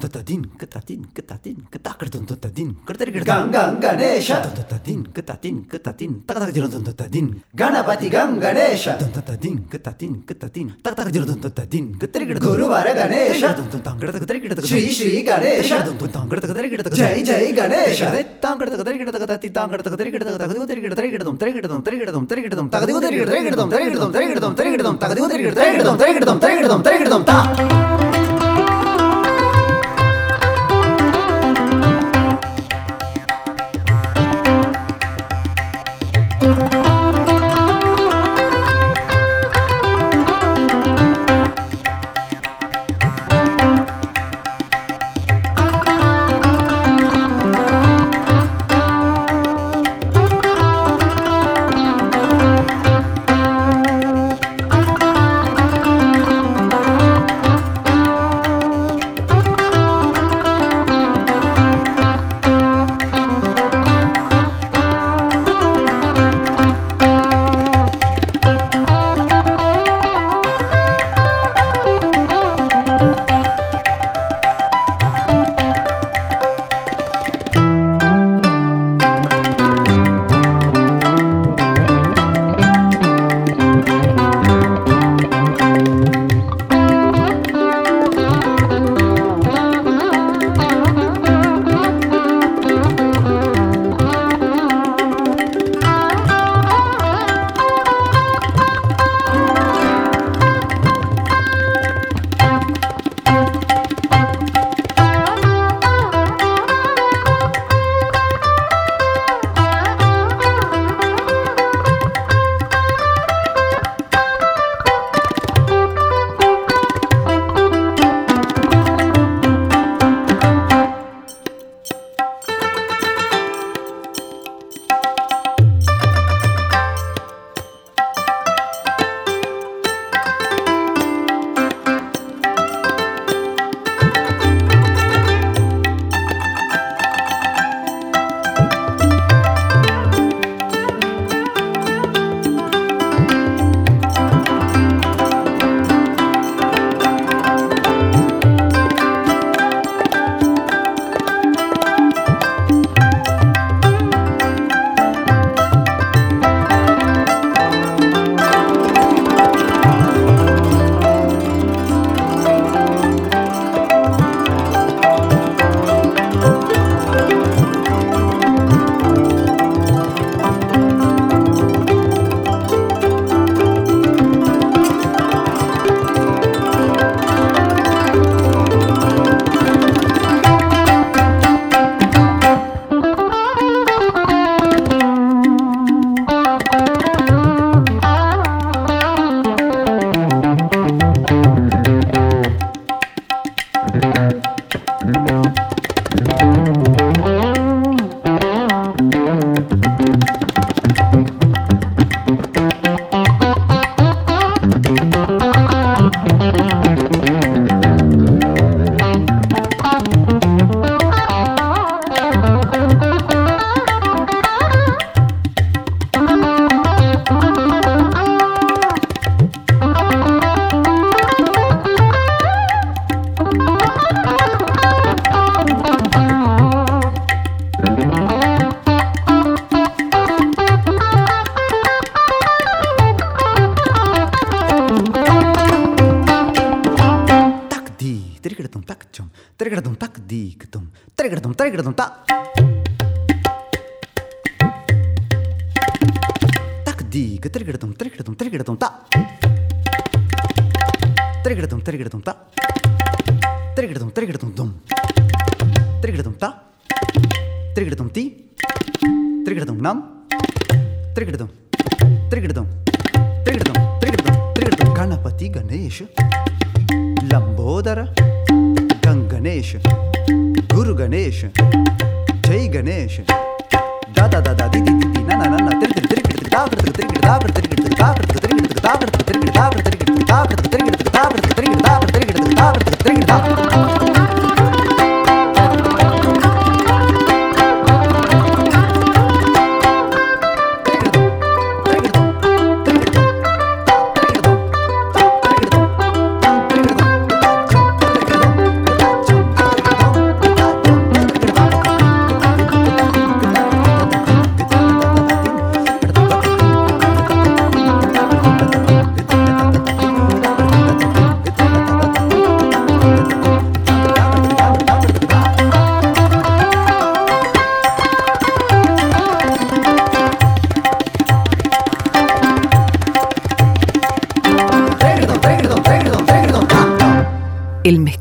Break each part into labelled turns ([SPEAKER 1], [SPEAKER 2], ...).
[SPEAKER 1] トタディンク
[SPEAKER 2] タディ
[SPEAKER 1] ンクタディン
[SPEAKER 2] クタク
[SPEAKER 1] ルトントタディ
[SPEAKER 2] ンク
[SPEAKER 1] タリ
[SPEAKER 2] クルガ
[SPEAKER 1] ンガ
[SPEAKER 2] ンガネ
[SPEAKER 1] ーシャトンタディンクタディンクタディンタカタカジロトンタディンガナバティガンガネーシャトントタディンクタディンクタディンタカタカジロトントタディンクタリクルングルワラガネーシャトントタングラタカタリクルタカシュイシュイガネーシャトントタングラタカタリクルタカジャイジャイガネーシャネタングラタカタリクルタカタティタングラタカタリクルタカタカデタゴテリクルタリクルトンタリクルトンタリクルトンタリクルトンタカディゴテリクルタリクルトンタリクルトンタリクルトンタリクルトンタカディゴテリクルタリクルトンタリクルトンタリクルトンタリクルトンタリクルトンタリクルトンタリクルトンタ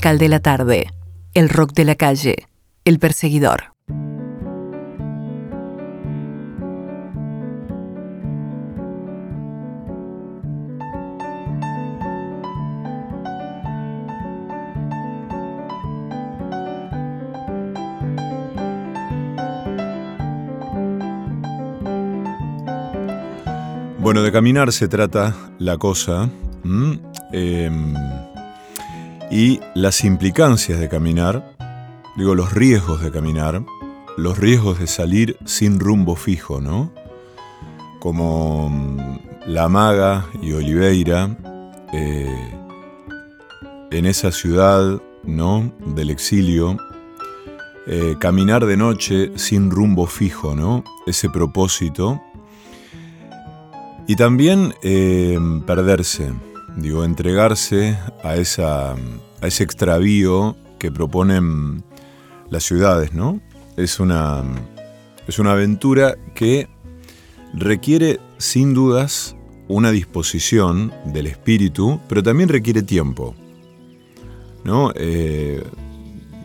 [SPEAKER 3] musical de la tarde, el rock de la calle, el perseguidor.
[SPEAKER 4] Bueno, de caminar se trata la cosa. Em, y las implicancias de caminar, digo, los riesgos de caminar, los riesgos de salir sin rumbo fijo, ¿no? Como mm, La Maga y Oliveira, eh, en esa ciudad, ¿no? Del exilio, eh, caminar de noche sin rumbo fijo, ¿no? Ese propósito. Y también eh, perderse, digo, entregarse a, esa, a ese extravío que proponen las ciudades, ¿no? Es una, es una aventura que requiere sin dudas una disposición del espíritu, pero también requiere tiempo. ¿no? Eh,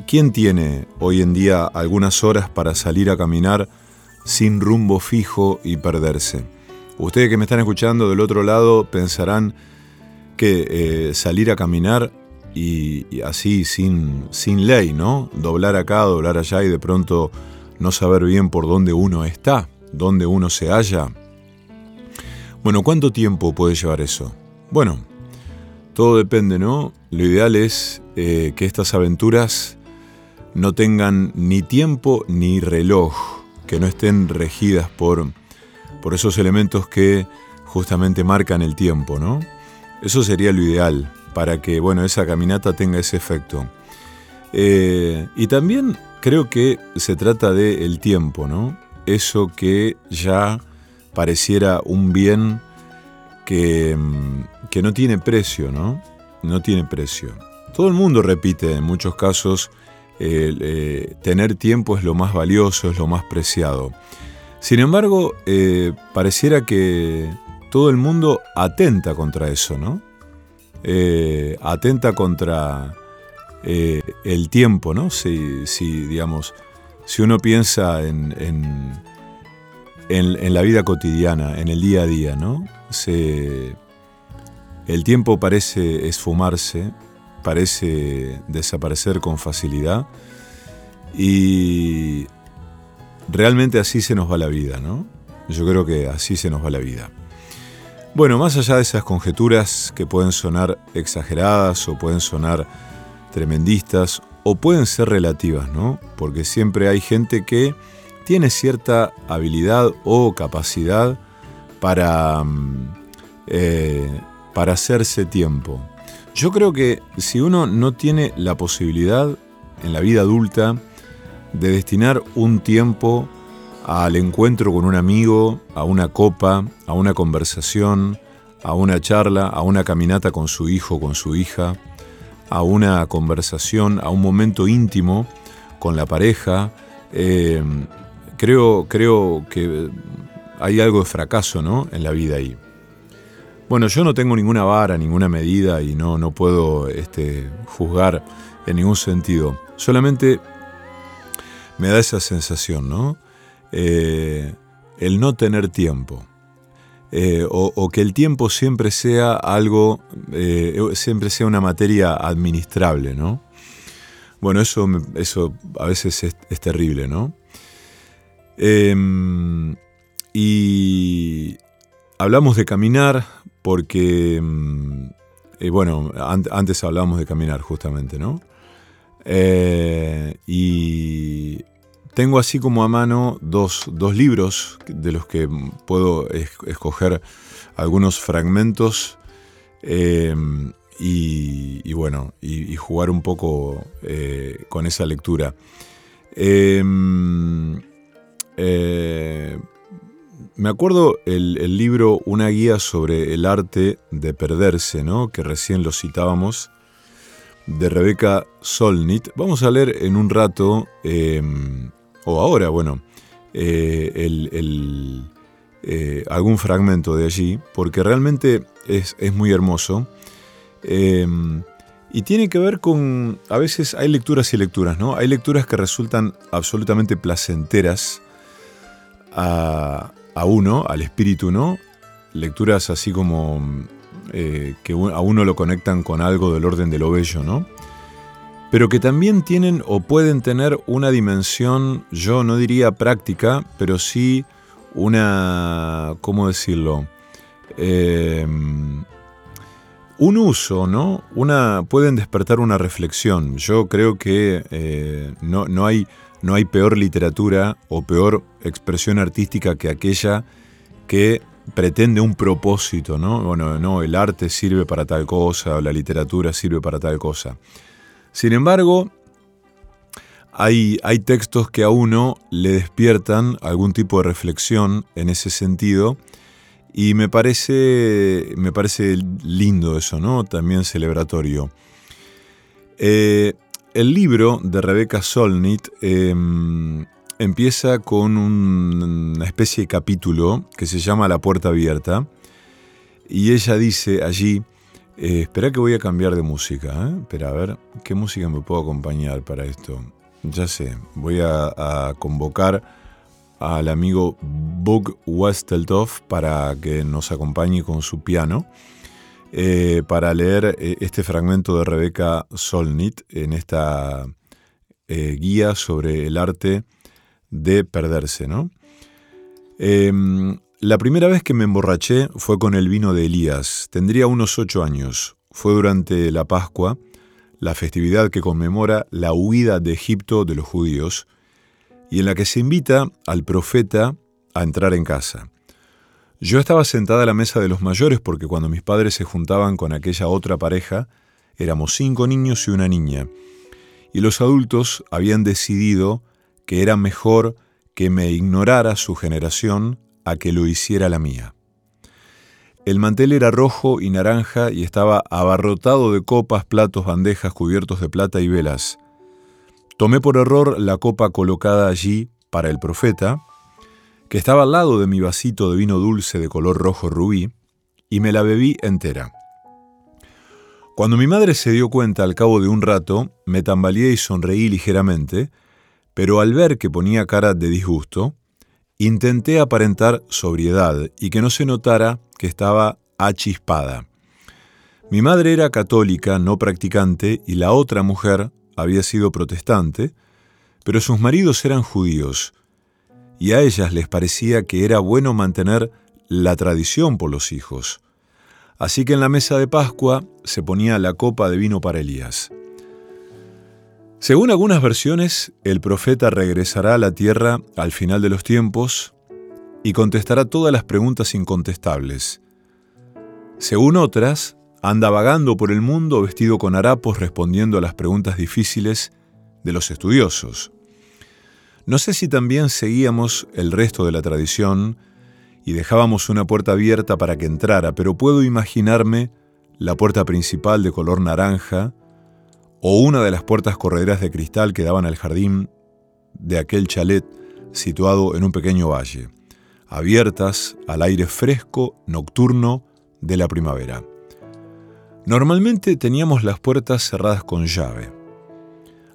[SPEAKER 4] ¿Quién tiene hoy en día algunas horas para salir a caminar sin rumbo fijo y perderse? Ustedes que me están escuchando del otro lado pensarán, que eh, salir a caminar y, así sin, sin ley, ¿no? Doblar acá, doblar allá y de pronto no saber bien por dónde uno está, dónde uno se halla. Bueno, ¿cuánto tiempo puede llevar eso? Bueno, todo depende, ¿no? Lo ideal es eh, que estas aventuras no tengan ni tiempo ni reloj, que no estén regidas por, por esos elementos que justamente marcan el tiempo, ¿no? Eso sería lo ideal para que bueno, esa caminata tenga ese efecto. Eh, y también creo que se trata del tiempo, ¿no? Eso que ya pareciera un bien que, mm, que no tiene precio, ¿no? No tiene precio. Todo el mundo repite en muchos casos, eh, tener tiempo es lo más valioso, es lo más preciado. Sin embargo, eh, pareciera que todo el mundo atenta contra eso, ¿no? Eh, atenta contra eh, el tiempo, ¿no? Si, digamos, si uno piensa en, en, la vida cotidiana, en el día a día, ¿no? el tiempo parece esfumarse, parece desaparecer con facilidad y realmente así se nos va la vida, ¿no? Yo creo que así se nos va la vida. Bueno, más allá de esas conjeturas que pueden sonar exageradas o pueden sonar tremendistas o pueden ser relativas, ¿no? Porque siempre hay gente que tiene cierta habilidad o capacidad para, mm, eh, para hacerse tiempo. Yo creo que si uno no tiene la posibilidad en la vida adulta de destinar un tiempo al encuentro con un amigo, a una copa, a una conversación, a una charla, a una caminata con su hijo, con su hija, a una conversación, a un momento íntimo con la pareja. Eh, creo, creo que hay algo de fracaso ¿no? en la vida ahí. Bueno, yo no tengo ninguna vara, ninguna medida y no, no puedo este, juzgar en ningún sentido. Solamente me da esa sensación, ¿no? Eh, el no tener tiempo. Eh, o, que el tiempo siempre sea algo, eh, siempre sea una materia administrable, ¿no? Bueno, eso, eso a veces es, terrible, ¿no? Em, y hablamos de caminar porque, mm, bueno, antes hablábamos de caminar justamente, ¿no? y tengo así como a mano dos, libros de los que puedo escoger algunos fragmentos eh, y, bueno, y, jugar un poco eh, con esa lectura. Em, eh, me acuerdo el, el, libro Una guía sobre el arte de perderse, ¿no? que recién lo citábamos, de Rebeca Solnit. Vamos a leer en un rato em, o ahora, bueno, eh, eh, algún fragmento de allí, porque realmente es, muy hermoso. Em, Y tiene que ver con, a veces hay lecturas y lecturas, ¿no? Hay lecturas que resultan absolutamente placenteras a, a uno, al espíritu, ¿no? Lecturas así como eh, que a uno lo conectan con algo del orden de lo bello, ¿no? Pero que también tienen o pueden tener una dimensión, yo no diría práctica, pero sí una, ¿cómo decirlo? Eh, un uso, ¿no? Una, pueden despertar una reflexión. Yo creo que eh, no, no, hay, no hay peor literatura o peor expresión artística que aquella que pretende un propósito, ¿no? Bueno, no, el arte sirve para tal cosa, o la literatura sirve para tal cosa. Sin embargo, hay, hay textos que a uno le despiertan algún tipo de reflexión en ese sentido y me parece, me parece lindo eso, ¿no? También celebratorio. Eh, el libro de Rebecca Solnit em, empieza con una especie de capítulo que se llama La puerta abierta y ella dice allí, eh, espera que voy a cambiar de música, ¿eh? espera a ver qué música me puedo acompañar para esto. Ya sé, voy a, convocar al amigo Bug Westeltoff para que nos acompañe con su piano. Eh, para leer este fragmento de Rebecca Solnit en esta guía sobre el arte de perderse, ¿no? Em, la primera vez que me emborraché fue con el vino de Elías. Tendría unos ocho años. Fue durante la Pascua, la festividad que conmemora la huida de Egipto de los judíos, y en la que se invita al profeta a entrar en casa. Yo estaba sentada a la mesa de los mayores porque cuando mis padres se juntaban con aquella otra pareja, éramos cinco niños y una niña, y los adultos habían decidido que era mejor que me ignorara su generación a que lo hiciera la mía. El mantel era rojo y naranja y estaba abarrotado de copas, platos, bandejas cubiertos de plata y velas. Tomé por error la copa colocada allí para el profeta, que estaba al lado de mi vasito de vino dulce de color rojo rubí, y me la bebí entera. Cuando mi madre se dio cuenta al cabo de un rato, me tambaleé y sonreí ligeramente, pero al ver que ponía cara de disgusto, intenté aparentar sobriedad y que no se notara que estaba achispada. Mi madre era católica, no practicante, y la otra mujer había sido protestante, pero sus maridos eran judíos, y a ellas les parecía que era bueno mantener la tradición por los hijos. Así que en la mesa de Pascua se ponía la copa de vino para Elías. Según algunas versiones, el profeta regresará a la tierra al final de los tiempos y contestará todas las preguntas incontestables. Según otras, anda vagando por el mundo vestido con harapos respondiendo a las preguntas difíciles de los estudiosos. No sé si también seguíamos el resto de la tradición y dejábamos una puerta abierta para que entrara, pero puedo imaginarme la puerta principal de color naranja, o una de las puertas correderas de cristal que daban al jardín de aquel chalet situado en un pequeño valle, abiertas al aire fresco nocturno de la primavera. Normalmente teníamos las puertas cerradas con llave.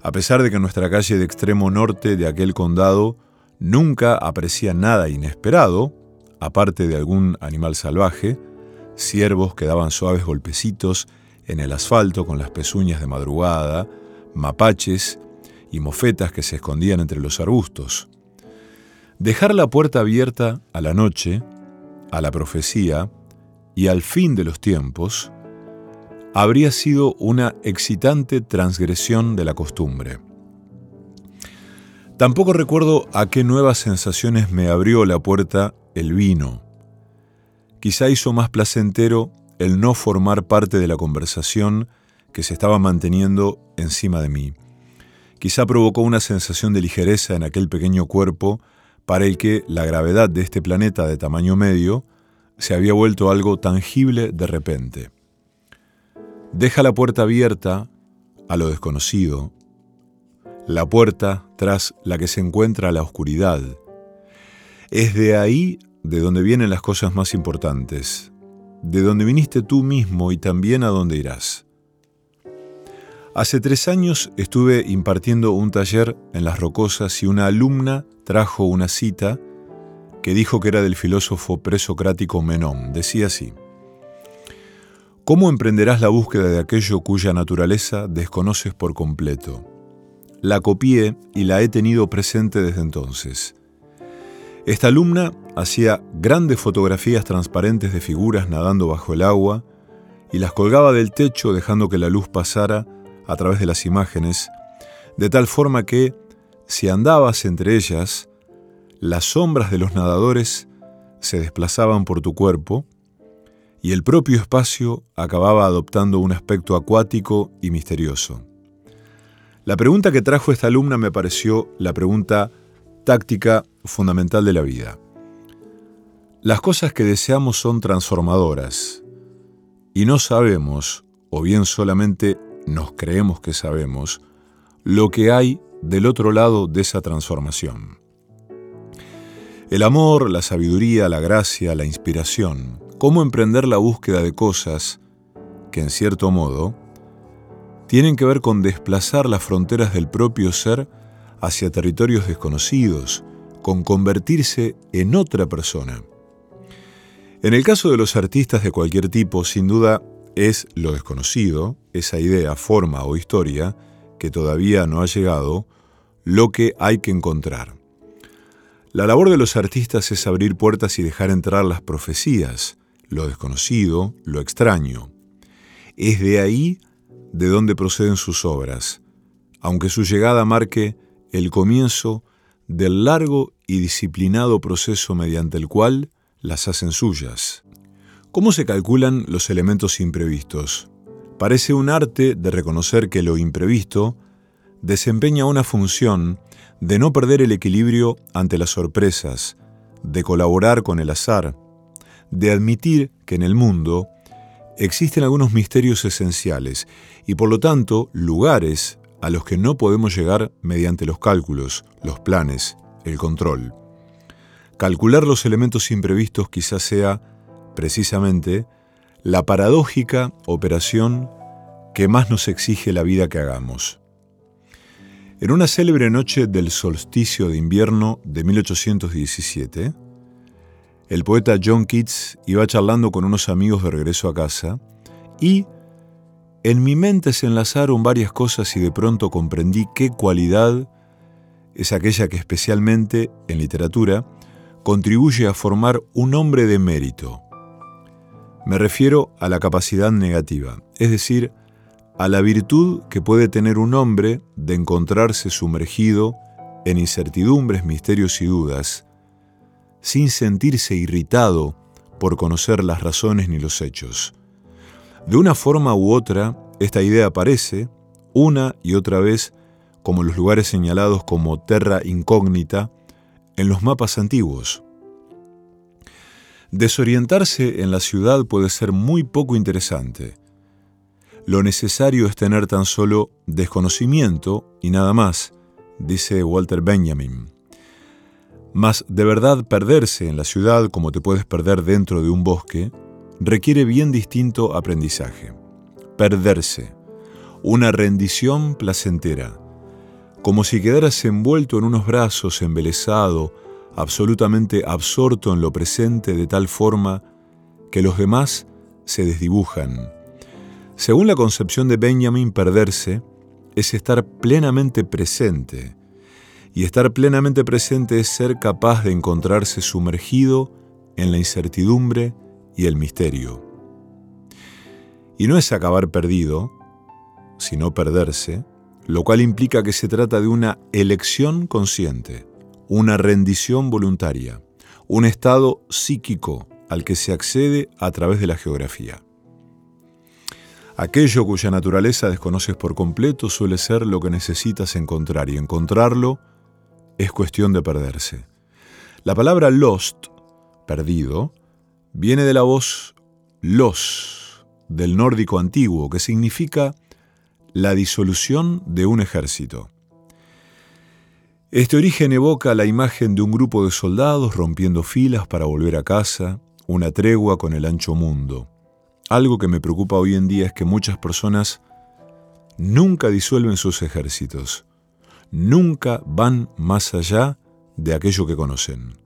[SPEAKER 4] A pesar de que nuestra calle de extremo norte de aquel condado nunca aparecía nada inesperado, aparte de algún animal salvaje, ciervos que daban suaves golpecitos en el asfalto con las pezuñas de madrugada, mapaches y mofetas que se escondían entre los arbustos. Dejar la puerta abierta a la noche, a la profecía y al fin de los tiempos habría sido una excitante transgresión de la costumbre. Tampoco recuerdo a qué nuevas sensaciones me abrió la puerta el vino. Quizá hizo más placentero el no formar parte de la conversación que se estaba manteniendo encima de mí. Quizá provocó una sensación de ligereza en aquel pequeño cuerpo para el que la gravedad de este planeta de tamaño medio se había vuelto algo tangible de repente. Deja la puerta abierta a lo desconocido, la puerta tras la que se encuentra la oscuridad. Es de ahí de donde vienen las cosas más importantes, de donde viniste tú mismo y también a donde irás. Hace tres años estuve impartiendo un taller en Las Rocosas y una alumna trajo una cita que dijo que era del filósofo presocrático Menón. Decía así, ¿Cómo emprenderás la búsqueda de aquello cuya naturaleza desconoces por completo? La copié y la he tenido presente desde entonces. Esta alumna hacía grandes fotografías transparentes de figuras nadando bajo el agua y las colgaba del techo dejando que la luz pasara a través de las imágenes, de tal forma que, si andabas entre ellas, las sombras de los nadadores se desplazaban por tu cuerpo y el propio espacio acababa adoptando un aspecto acuático y misterioso. La pregunta que trajo esta alumna me pareció la pregunta táctica fundamental de la vida. Las cosas que deseamos son transformadoras y no sabemos, o bien solamente nos creemos que sabemos, lo que hay del otro lado de esa transformación. El amor, la sabiduría, la gracia, la inspiración cómo emprender la búsqueda de cosas que, en cierto modo, tienen que ver con desplazar las fronteras del propio ser hacia territorios desconocidos, con convertirse en otra persona. En el caso de los artistas de cualquier tipo, sin duda es lo desconocido, esa idea, forma o historia que todavía no ha llegado, lo que hay que encontrar. La labor de los artistas es abrir puertas y dejar entrar las profecías, lo desconocido, lo extraño. Es de ahí de donde proceden sus obras, aunque su llegada marque el comienzo del largo y disciplinado proceso mediante el cual las hacen suyas. ¿Cómo se calculan los elementos imprevistos? Parece un arte de reconocer que lo imprevisto desempeña una función de no perder el equilibrio ante las sorpresas, de colaborar con el azar, de admitir que en el mundo existen algunos misterios esenciales y por lo tanto lugares a los que no podemos llegar mediante los cálculos, los planes, el control. Calcular los elementos imprevistos quizás sea, precisamente, la paradójica operación que más nos exige la vida que hagamos. En una célebre noche del solsticio de invierno de 1817, el poeta John Keats iba charlando con unos amigos de regreso a casa y en mi mente se enlazaron varias cosas y de pronto comprendí qué cualidad es aquella que especialmente en literatura contribuye a formar un hombre de mérito. Me refiero a la capacidad negativa, es decir, a la virtud que puede tener un hombre de encontrarse sumergido en incertidumbres, misterios y dudas, sin sentirse irritado por conocer las razones ni los hechos. De una forma u otra, esta idea aparece, una y otra vez, como los lugares señalados como terra incógnita en los mapas antiguos. Desorientarse en la ciudad puede ser muy poco interesante. Lo necesario es tener tan solo desconocimiento y nada más, dice Walter Benjamin. Mas de verdad perderse en la ciudad como te puedes perder dentro de un bosque requiere bien distinto aprendizaje. Perderse. Una rendición placentera. Como si quedaras envuelto en unos brazos, embelesado, absolutamente absorto en lo presente de tal forma que los demás se desdibujan. Según la concepción de Benjamin, perderse es estar plenamente presente, y estar plenamente presente es ser capaz de encontrarse sumergido en la incertidumbre y el misterio. Y no es acabar perdido, sino perderse, lo cual implica que se trata de una elección consciente, una rendición voluntaria, un estado psíquico al que se accede a través de la geografía. Aquello cuya naturaleza desconoces por completo suele ser lo que necesitas encontrar y encontrarlo es cuestión de perderse. La palabra lost, perdido, viene de la voz los, del nórdico antiguo, que significa la disolución de un ejército. Este origen evoca la imagen de un grupo de soldados rompiendo filas para volver a casa, una tregua con el ancho mundo. Algo que me preocupa hoy en día es que muchas personas nunca disuelven sus ejércitos, nunca van más allá de aquello que conocen.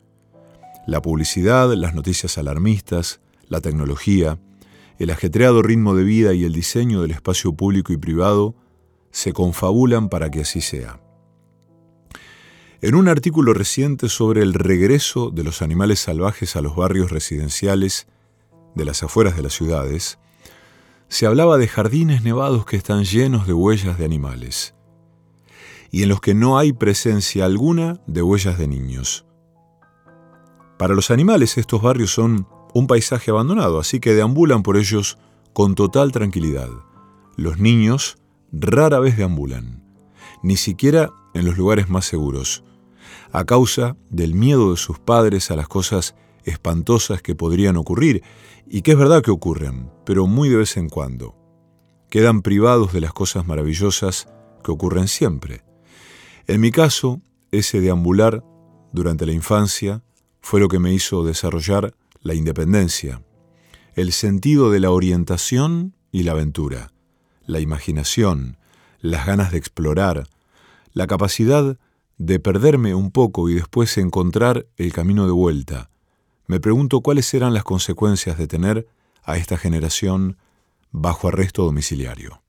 [SPEAKER 4] La publicidad, las noticias alarmistas, la tecnología, el ajetreado ritmo de vida y el diseño del espacio público y privado se confabulan para que así sea. En un artículo reciente sobre el regreso de los animales salvajes a los barrios residenciales de las afueras de las ciudades, se hablaba de jardines nevados que están llenos de huellas de animales y en los que no hay presencia alguna de huellas de niños. Para los animales estos barrios son un paisaje abandonado, así que deambulan por ellos con total tranquilidad. Los niños rara vez deambulan, ni siquiera en los lugares más seguros, a causa del miedo de sus padres a las cosas espantosas que podrían ocurrir, y que es verdad que ocurren, pero muy de vez en cuando. Quedan privados de las cosas maravillosas que ocurren siempre. En mi caso, ese deambular durante la infancia fue lo que me hizo desarrollar la independencia, el sentido de la orientación y la aventura, la imaginación, las ganas de explorar, la capacidad de perderme un poco y después encontrar el camino de vuelta. Me pregunto cuáles eran las consecuencias de tener a esta generación bajo arresto domiciliario.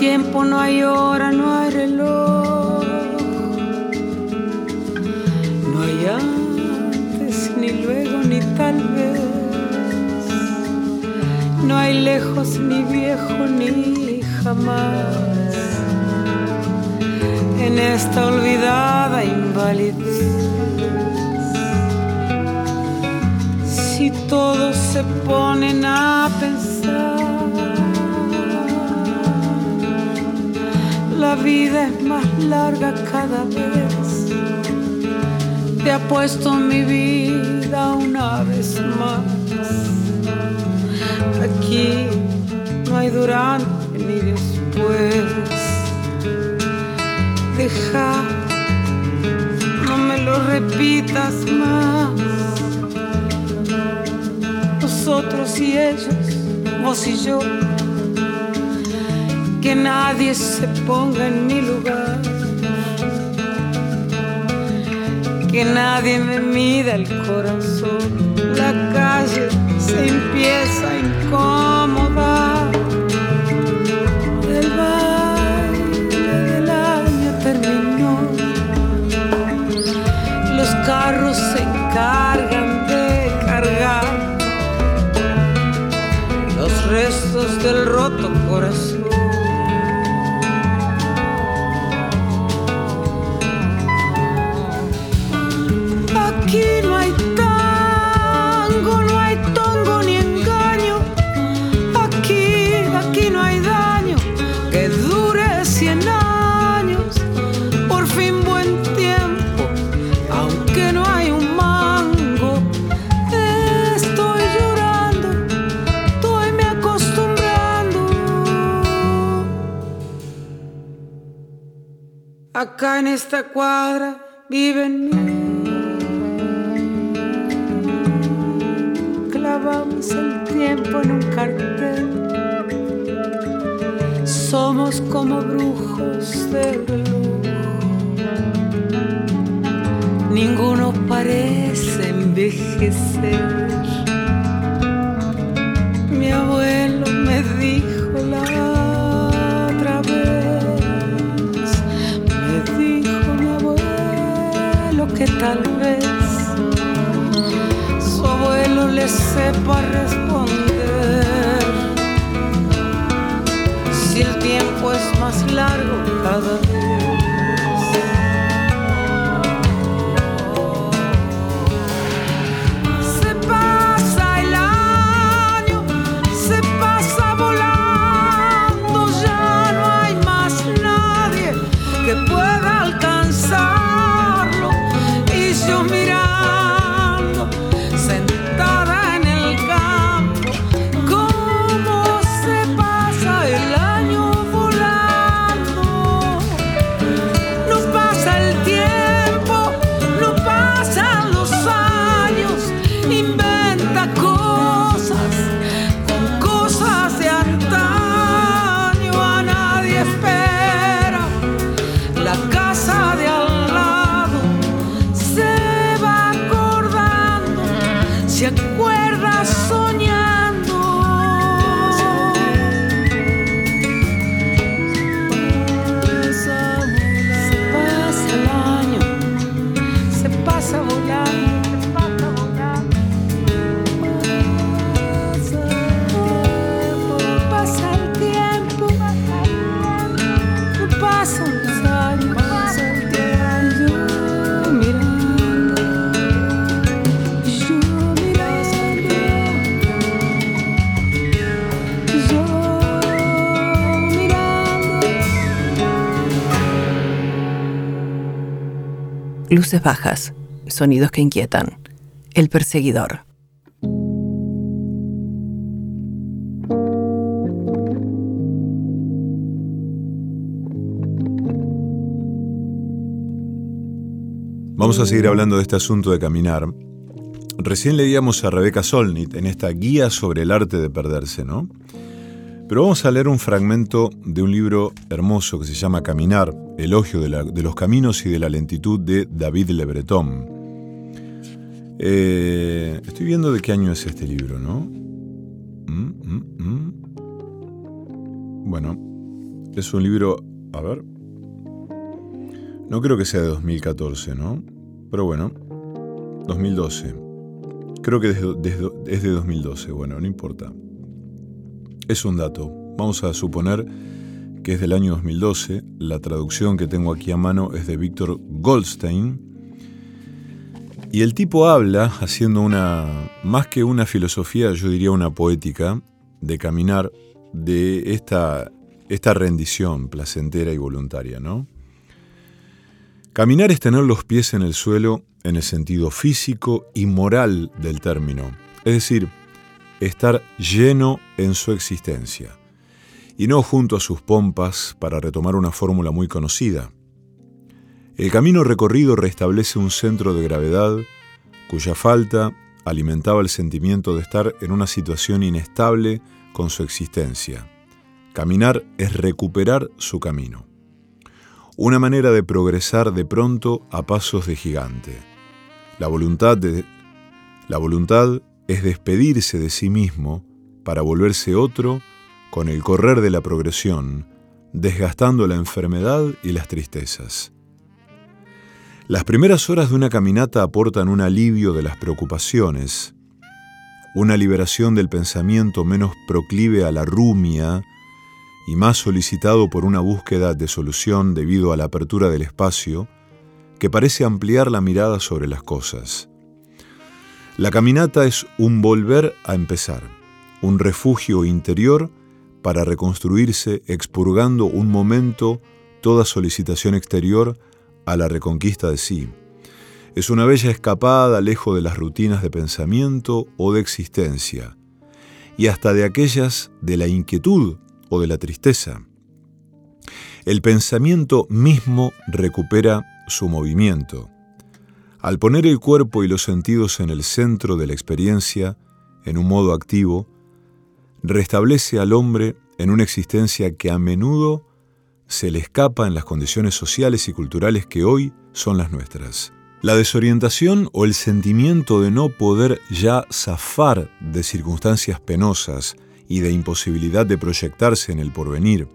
[SPEAKER 5] Tiempo, no hay hora, no hay reloj. No hay antes, ni luego, ni tal vez. No hay lejos, ni viejo, ni jamás. En esta olvidada invalidez. Si todos se ponen a pensar la vida es más larga cada vez. Te apuesto mi vida una vez más. Aquí no hay durante ni después. Deja, no me lo repitas más. Nosotros y ellos, vos y yo que nadie se ponga en mi lugar, que nadie me mida el corazón, la calle se empieza a incomodar. El baile del año terminó, los carros se encargan de cargar los restos del roto corazón. Acá en esta cuadra viven Clavamos el tiempo en un cartel. Somos como brujos de reloj. Ninguno parece envejecer. Mi abuelo me dijo la tal vez su abuelo le sepa responder. Si el tiempo es más largo cada vez.
[SPEAKER 3] Bajas, sonidos que inquietan. El perseguidor.
[SPEAKER 4] Vamos a seguir hablando de este asunto de caminar. Recién leíamos a Rebeca Solnit en esta guía sobre el arte de perderse, ¿no? Pero vamos a leer un fragmento de un libro hermoso que se llama Caminar, Elogio de, los Caminos y de la Lentitud de David Le Breton. Eh, estoy viendo de qué año es este libro, ¿no? Mm, mm, mm. Bueno, es un libro, a ver, no creo que sea de 2014, ¿no? Pero bueno, 2012. Creo que desde- es de 2012, bueno, no importa. Es un dato. Vamos a suponer que es del año 2012. La traducción que tengo aquí a mano es de Víctor Goldstein. Y el tipo habla, haciendo una, más que una filosofía, yo diría una poética, de caminar, de esta, esta rendición placentera y voluntaria, ¿no? Caminar es tener los pies en el suelo en el sentido físico y moral del término, es decir, estar lleno en su existencia, y no junto a sus pompas para retomar una fórmula muy conocida. El camino recorrido restablece un centro de gravedad cuya falta alimentaba el sentimiento de estar en una situación inestable con su existencia. Caminar es recuperar su camino una manera de progresar de pronto a pasos de gigante. La voluntad, de, la voluntad es despedirse de sí mismo para volverse otro con el correr de la progresión, desgastando la enfermedad y las tristezas. Las primeras horas de una caminata aportan un alivio de las preocupaciones, una liberación del pensamiento menos proclive a la rumia, y más solicitado por una búsqueda de solución debido a la apertura del espacio, que parece ampliar la mirada sobre las cosas. La caminata es un volver a empezar, un refugio interior para reconstruirse expurgando un momento toda solicitación exterior a la reconquista de sí. Es una bella escapada lejos de las rutinas de pensamiento o de existencia, y hasta de aquellas de la inquietud o de la tristeza. El pensamiento mismo recupera su movimiento. Al poner el cuerpo y los sentidos en el centro de la experiencia, en un modo activo, restablece al hombre en una existencia que a menudo se le escapa en las condiciones sociales y culturales que hoy son las nuestras. La desorientación o el sentimiento de no poder ya zafar de circunstancias penosas y de imposibilidad de proyectarse en el porvenir.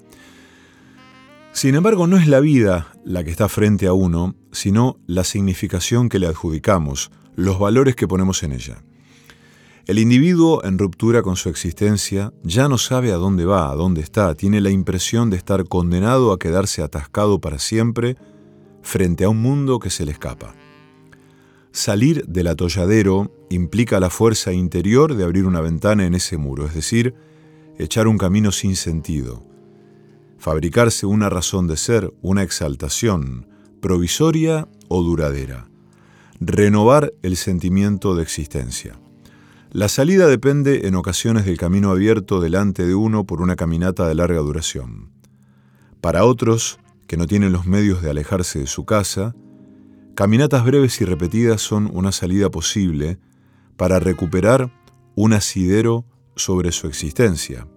[SPEAKER 4] Sin embargo, no es la vida la que está frente a uno, sino la significación que le adjudicamos, los valores que ponemos en ella. El individuo en ruptura con su existencia ya no sabe a dónde va, a dónde está, tiene la impresión de estar condenado a quedarse atascado para siempre frente a un mundo que se le escapa. Salir del atolladero implica la fuerza interior de abrir una ventana en ese muro, es decir, echar un camino sin sentido, fabricarse una razón de ser, una exaltación, provisoria o duradera, renovar el sentimiento de existencia. La salida depende en ocasiones del camino abierto delante de uno por una caminata de larga duración. Para otros, que no tienen los medios de alejarse de su casa, caminatas breves y repetidas son una salida posible para recuperar un asidero sobre su existencia.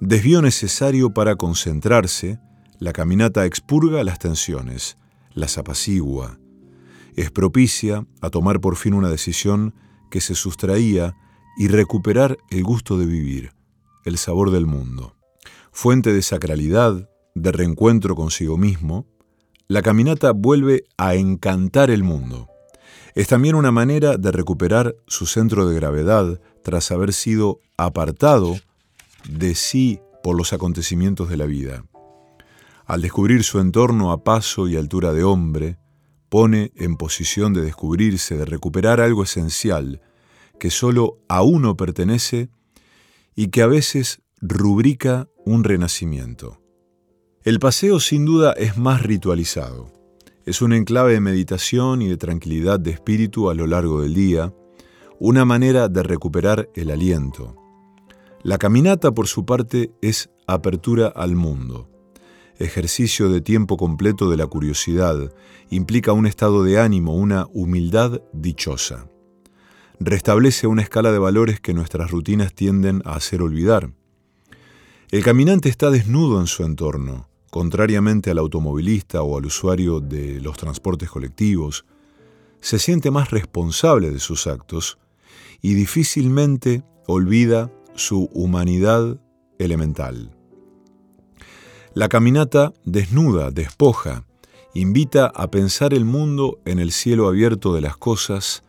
[SPEAKER 4] Desvío necesario para concentrarse, la caminata expurga las tensiones, las apacigua, es propicia a tomar por fin una decisión que se sustraía y recuperar el gusto de vivir, el sabor del mundo. Fuente de sacralidad, de reencuentro consigo mismo, la caminata vuelve a encantar el mundo. Es también una manera de recuperar su centro de gravedad tras haber sido apartado de sí por los acontecimientos de la vida. Al descubrir su entorno a paso y altura de hombre, pone en posición de descubrirse, de recuperar algo esencial que solo a uno pertenece y que a veces rubrica un renacimiento. El paseo sin duda es más ritualizado. Es un enclave de meditación y de tranquilidad de espíritu a lo largo del día, una manera de recuperar el aliento. La caminata, por su parte, es apertura al mundo. Ejercicio de tiempo completo de la curiosidad implica un estado de ánimo, una humildad dichosa. Restablece una escala de valores que nuestras rutinas tienden a hacer olvidar. El caminante está desnudo en su entorno, contrariamente al automovilista o al usuario de los transportes colectivos, se siente más responsable de sus actos y difícilmente olvida su humanidad elemental. La caminata desnuda, despoja, invita a pensar el mundo en el cielo abierto de las cosas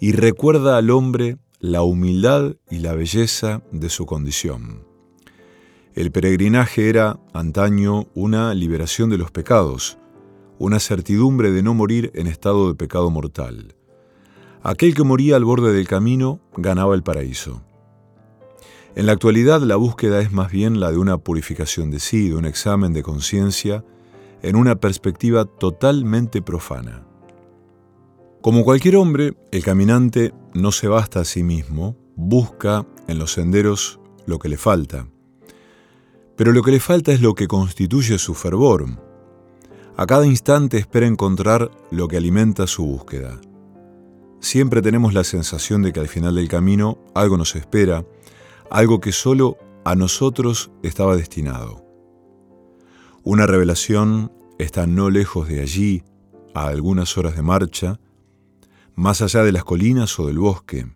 [SPEAKER 4] y recuerda al hombre la humildad y la belleza de su condición. El peregrinaje era, antaño, una liberación de los pecados, una certidumbre de no morir en estado de pecado mortal. Aquel que moría al borde del camino ganaba el paraíso. En la actualidad la búsqueda es más bien la de una purificación de sí, de un examen de conciencia, en una perspectiva totalmente profana. Como cualquier hombre, el caminante no se basta a sí mismo, busca en los senderos lo que le falta. Pero lo que le falta es lo que constituye su fervor. A cada instante espera encontrar lo que alimenta su búsqueda. Siempre tenemos la sensación de que al final del camino algo nos espera, algo que solo a nosotros estaba destinado. Una revelación está no lejos de allí, a algunas horas de marcha, más allá de las colinas o del bosque,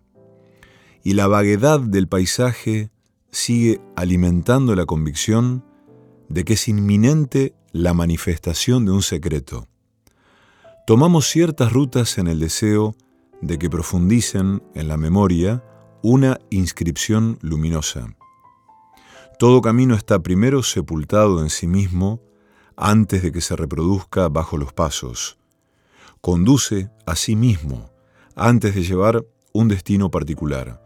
[SPEAKER 4] y la vaguedad del paisaje sigue alimentando la convicción de que es inminente la manifestación de un secreto. Tomamos ciertas rutas en el deseo de que profundicen en la memoria una inscripción luminosa. Todo camino está primero sepultado en sí mismo antes de que se reproduzca bajo los pasos. Conduce a sí mismo antes de llevar un destino particular.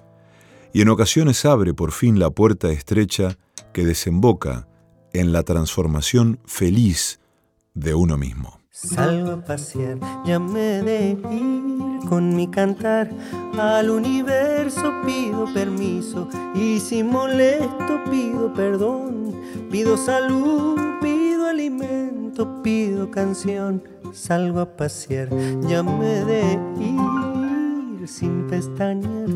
[SPEAKER 4] Y en ocasiones abre por fin la puerta estrecha que desemboca en la transformación feliz de uno mismo.
[SPEAKER 6] Salgo a pasear, ya me de ir con mi cantar. Al universo pido permiso y si molesto pido perdón. Pido salud, pido alimento, pido canción. Salgo a pasear, ya me de ir sin pestañear.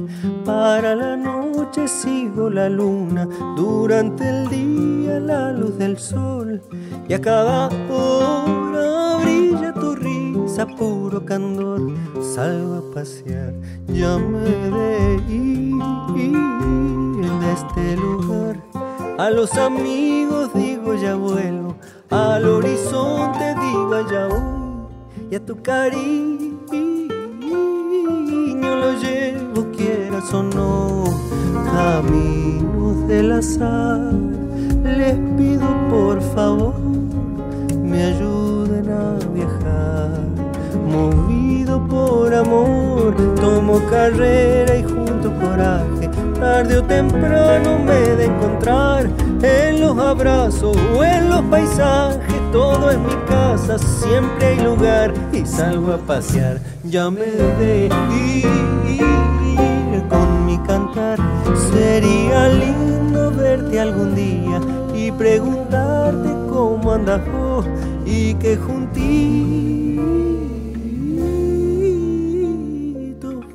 [SPEAKER 6] Para la noche sigo la luna, durante el día la luz del sol y a cada hora brilla tu risa, puro candor. Salgo a pasear, ya me de ir de este lugar. A los amigos digo ya vuelvo, al horizonte digo ya voy, y a tu cariño quieras o no. Caminos del azar, les pido por favor me ayuden a viajar. Movido por amor, tomo carrera y junto coraje. Tarde o temprano me de encontrar en los abrazos o en los paisajes. Todo es mi casa, siempre hay lugar y salgo a pasear. Ya me de ir. Sería lindo verte algún día y preguntarte cómo andas vos y que juntitos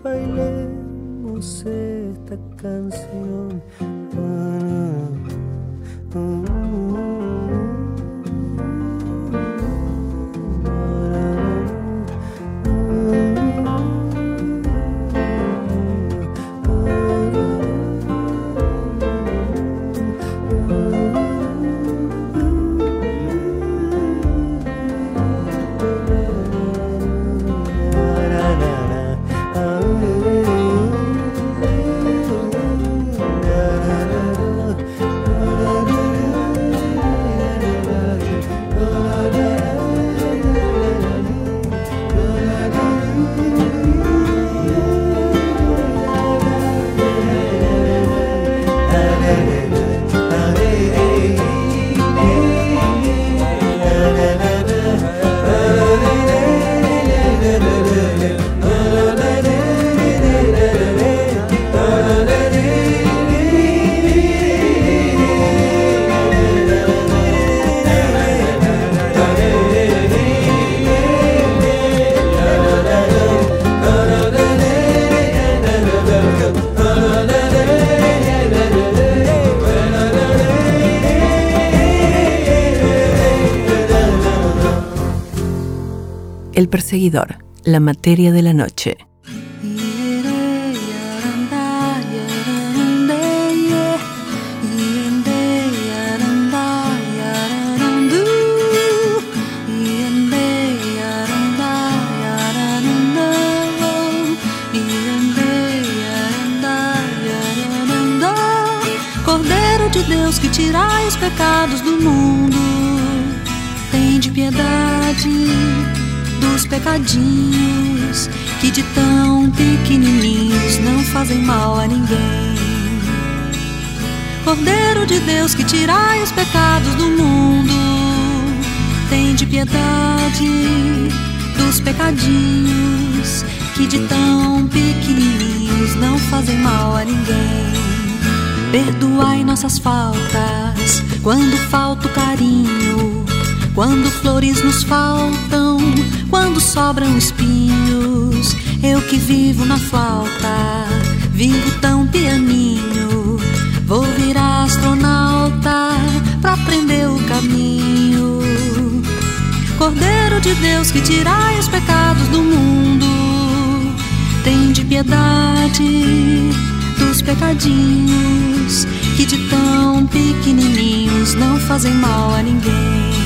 [SPEAKER 6] bailemos esta canción.
[SPEAKER 3] Perseguidor, la materia de la noche.
[SPEAKER 7] Deus que tirai os pecados do mundo, tem de piedade pecadinhos que de tão pequenininhos não fazem mal a ninguém. Cordeiro de Deus que tirai os pecados do mundo, tem de piedade dos pecadinhos que de tão pequenininhos não fazem mal a ninguém. Perdoai nossas faltas quando falta o carinho, quando flores nos faltam, quando sobram espinhos. Eu que vivo na flauta, vivo tão pianinho, vou virar astronauta pra aprender o caminho. Cordeiro de Deus que tirai os pecados do mundo, tem de piedade dos pecadinhos que de tão pequenininhos não fazem mal a ninguém.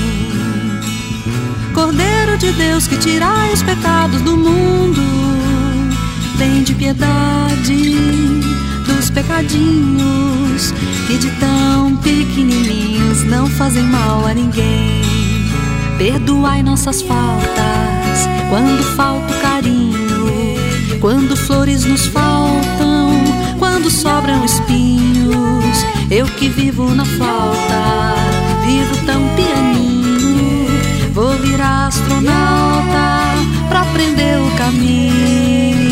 [SPEAKER 7] Cordeiro de Deus que tirai os pecados do mundo, tem de piedade dos pecadinhos que de tão pequenininhos não fazem mal a ninguém. Perdoai nossas faltas quando falta o carinho, quando flores nos faltam, quando sobram espinhos. Eu que vivo na falta, vivo tão pianinho, virar astronauta pra aprender o caminho.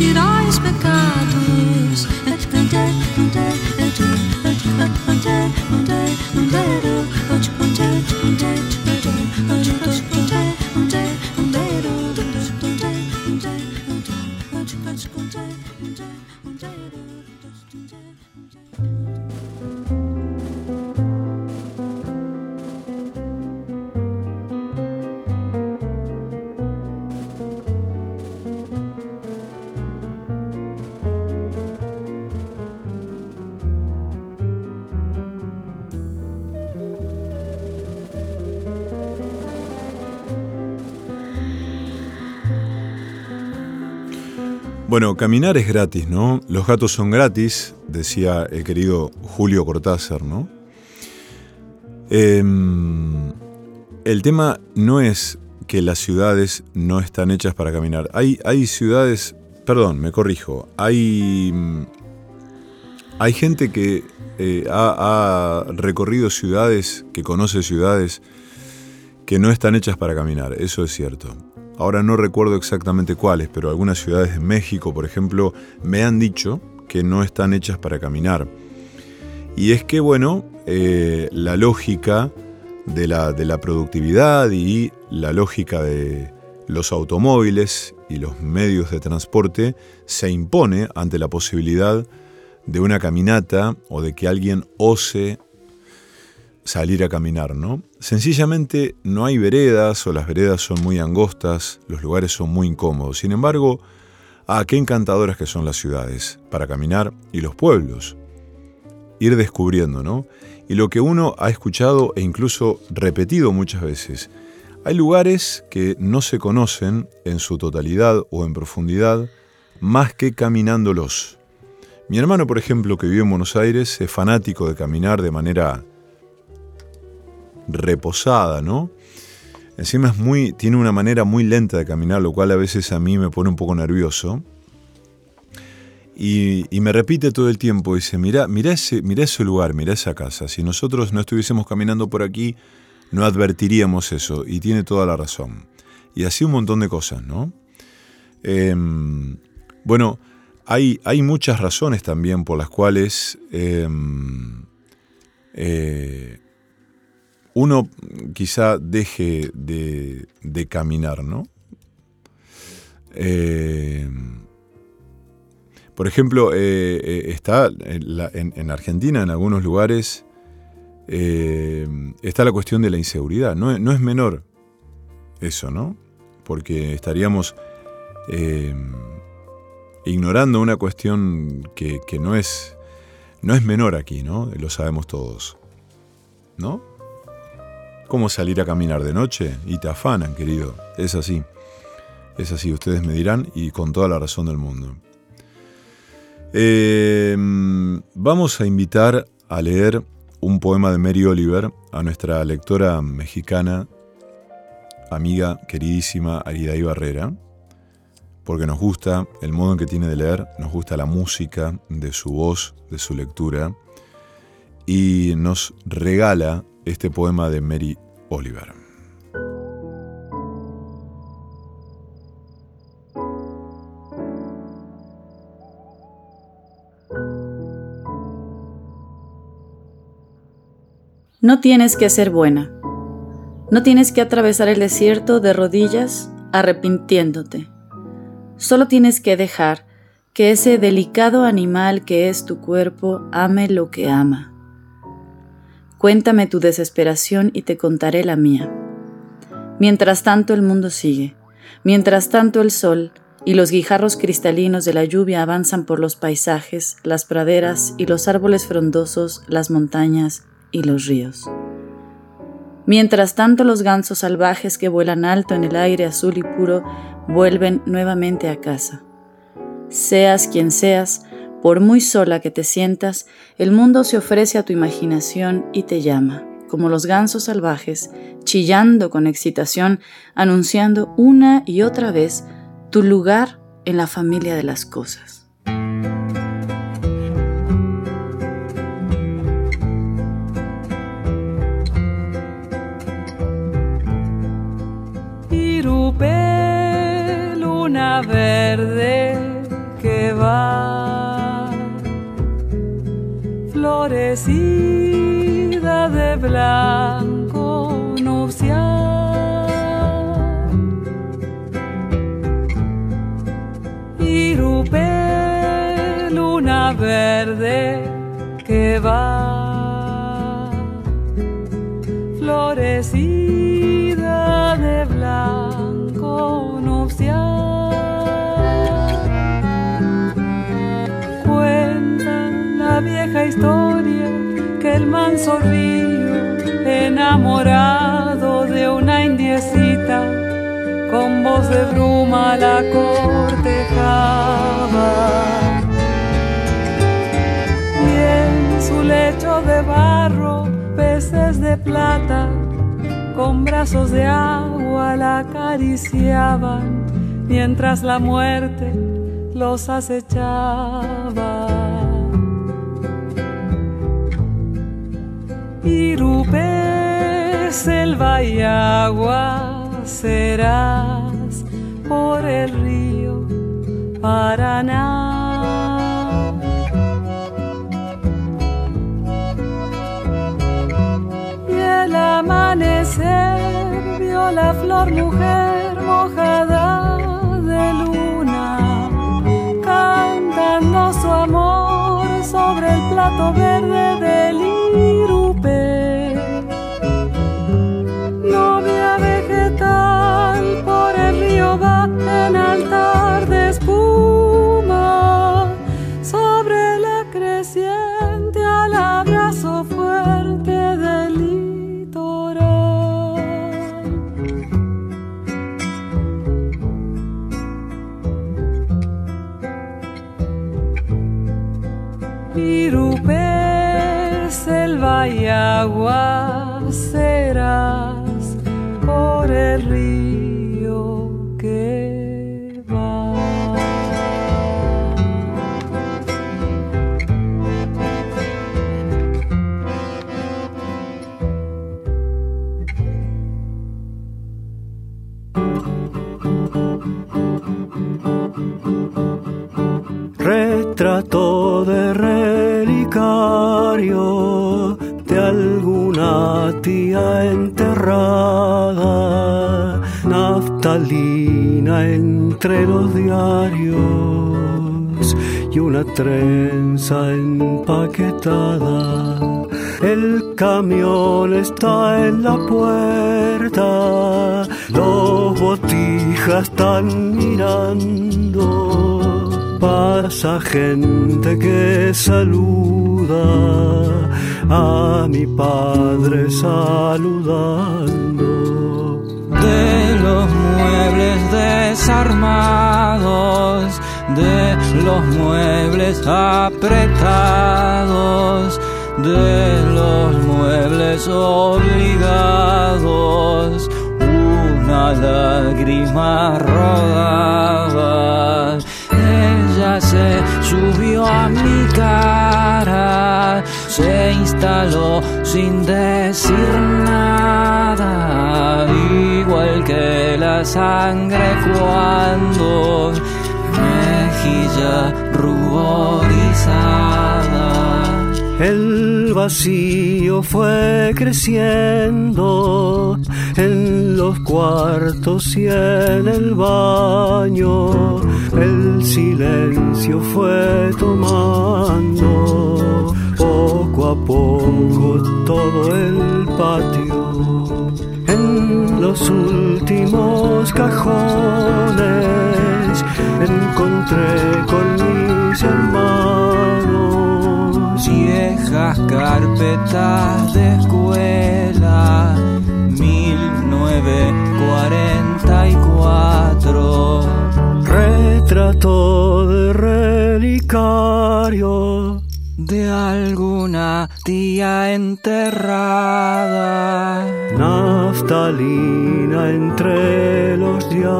[SPEAKER 7] Deus que
[SPEAKER 4] Bueno, caminar es gratis, ¿no? Los gatos son gratis, decía el querido Julio Cortázar, ¿no? Em, el tema no es que las ciudades no están hechas para caminar. Hay, hay ciudades, perdón, me corrijo, hay, mm, hay gente que eh, ha, ha recorrido ciudades, que conoce ciudades que no están hechas para caminar, eso es cierto. Ahora no recuerdo exactamente cuáles, pero algunas ciudades de México, por ejemplo, me han dicho que no están hechas para caminar. Y es que, bueno, eh, la lógica de la, de la productividad y la lógica de los automóviles y los medios de transporte se impone ante la posibilidad de una caminata o de que alguien ose salir a caminar, ¿no? Sencillamente no hay veredas o las veredas son muy angostas, los lugares son muy incómodos. Sin embargo, ah, qué encantadoras que son las ciudades para caminar y los pueblos. Ir descubriendo, ¿no? Y lo que uno ha escuchado e incluso repetido muchas veces, hay lugares que no se conocen en su totalidad o en profundidad más que caminándolos. Mi hermano, por ejemplo, que vive en Buenos Aires, es fanático de caminar de manera reposada, ¿no? Encima es muy, tiene una manera muy lenta de caminar, lo cual a veces a mí me pone un poco nervioso. Y, me repite todo el tiempo, dice, mira, mira, ese, mira ese lugar, mira esa casa. Si nosotros no estuviésemos caminando por aquí, no advertiríamos eso. Y tiene toda la razón. Y así un montón de cosas, ¿no? Em, bueno, hay, hay, muchas razones también por las cuales em, eh, uno quizá deje de, caminar, ¿no? Em, por ejemplo, eh, eh, está en, Argentina, en algunos lugares, está la cuestión de la inseguridad. No, es menor eso, ¿no? Porque estaríamos eh, ignorando una cuestión que, no, es, no es menor aquí, ¿no? Lo sabemos todos, ¿no? ¿Cómo salir a caminar de noche? Y te afanan, querido. Es así. Es así, ustedes me dirán y con toda la razón del mundo. Eh, vamos a invitar a leer un poema de Mary Oliver a nuestra lectora mexicana, amiga queridísima Ariday Barrera porque nos gusta el modo en que tiene de leer, nos gusta la música de su voz, de su lectura, y nos regala este poema de Mary Oliver.
[SPEAKER 8] No tienes que ser buena. No tienes que atravesar el desierto de rodillas arrepintiéndote. Solo tienes que dejar que ese delicado animal que es tu cuerpo ame lo que ama. Cuéntame tu desesperación y te contaré la mía. Mientras tanto el mundo sigue, mientras tanto el sol y los guijarros cristalinos de la lluvia avanzan por los paisajes, las praderas y los árboles frondosos, las montañas y los ríos. Mientras tanto los gansos salvajes que vuelan alto en el aire azul y puro vuelven nuevamente a casa. Seas quien seas, por muy sola que te sientas, el mundo se ofrece a tu imaginación y te llama, como los gansos salvajes, chillando con excitación, anunciando una y otra vez tu lugar en la familia de las cosas.
[SPEAKER 9] verde que va florecida de blanco nupcial. Irupe luna verde que va. Florecida de blanco nupcial. Vieja historia río, enamorado de una indiecita, con voz de bruma la cortejaba. Y en su lecho de barro, peces de plata, con brazos de agua la acariciaban, mientras la muerte los acechaba. Irupé, selva y agua serás por el río Paraná. Y el amanecer vio la flor mujer mojada de luna, cantando su amor sobre el plato verde agua serás por el río que va.
[SPEAKER 10] retrato enterrada, naftalina entre los diarios y una trenza empaquetada. El camión está en la puerta, los botijas están mirando pasa gente que saluda a mi padre saludando.
[SPEAKER 11] De los muebles desarmados, de los muebles apretados, de los muebles obligados, una lágrima rodaba se subió a mi cara, se instaló sin decir nada, igual que la sangre cuando mejilla ruborizada.
[SPEAKER 10] El vacío fue creciendo en los cuartos y en el baño. El silencio fue tomando poco a poco todo el patio. En los últimos cajones encontré con mis hermanos
[SPEAKER 11] viejas carpetas de escuela 1944
[SPEAKER 10] retrato de relicario
[SPEAKER 11] de alguna tía enterrada.
[SPEAKER 10] Naftalina entre los diarios.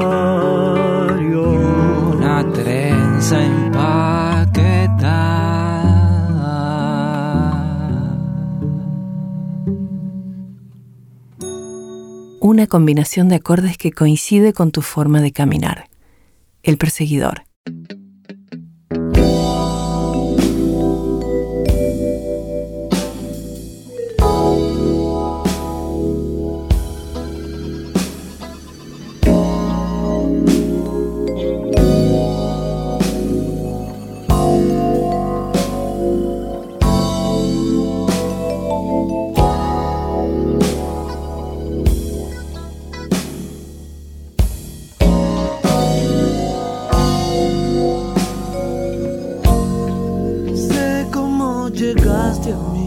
[SPEAKER 11] Una trenza empaquetada.
[SPEAKER 3] Una combinación de acordes que coincide con tu forma de caminar. El perseguidor.
[SPEAKER 10] Llegaste a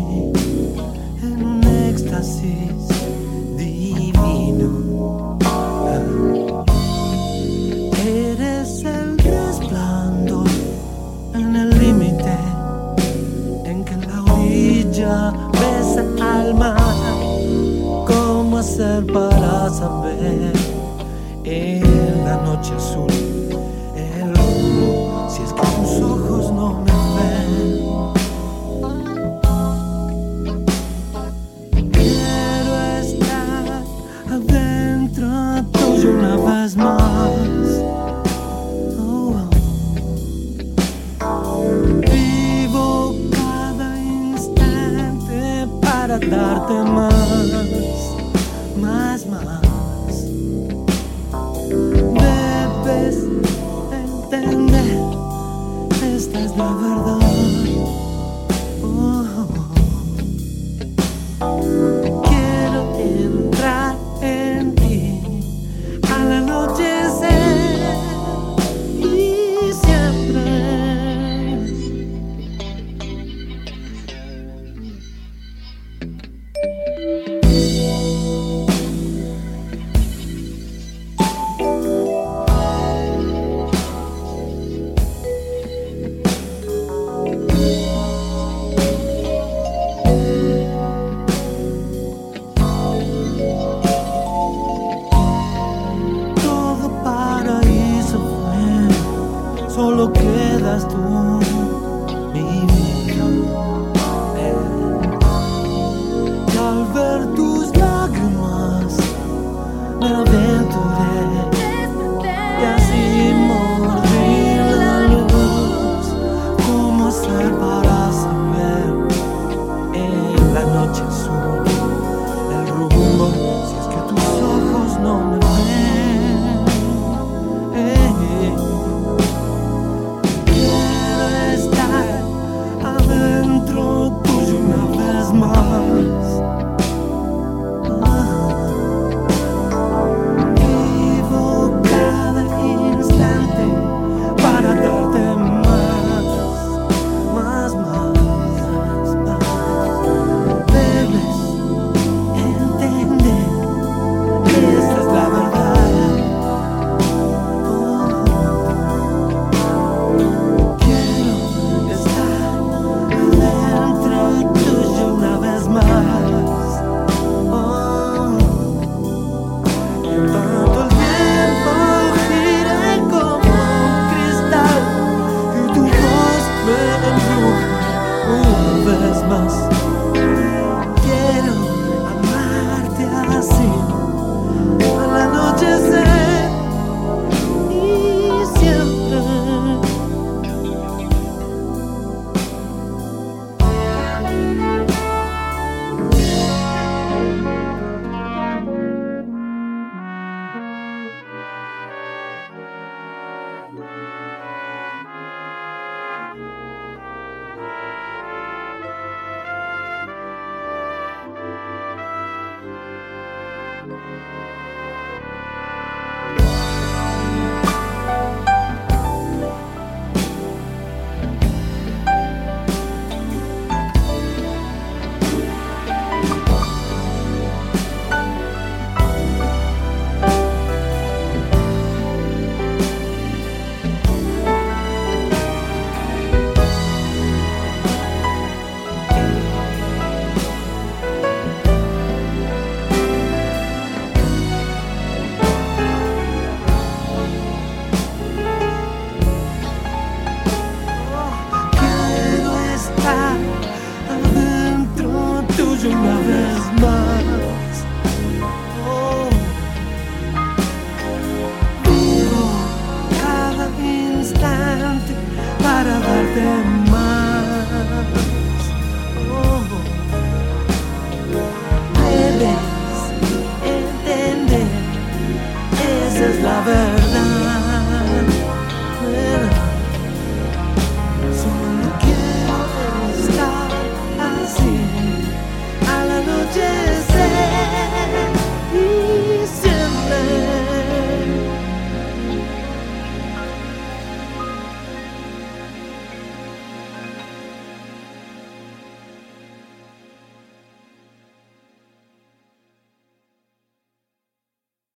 [SPEAKER 10] solo quedas tú,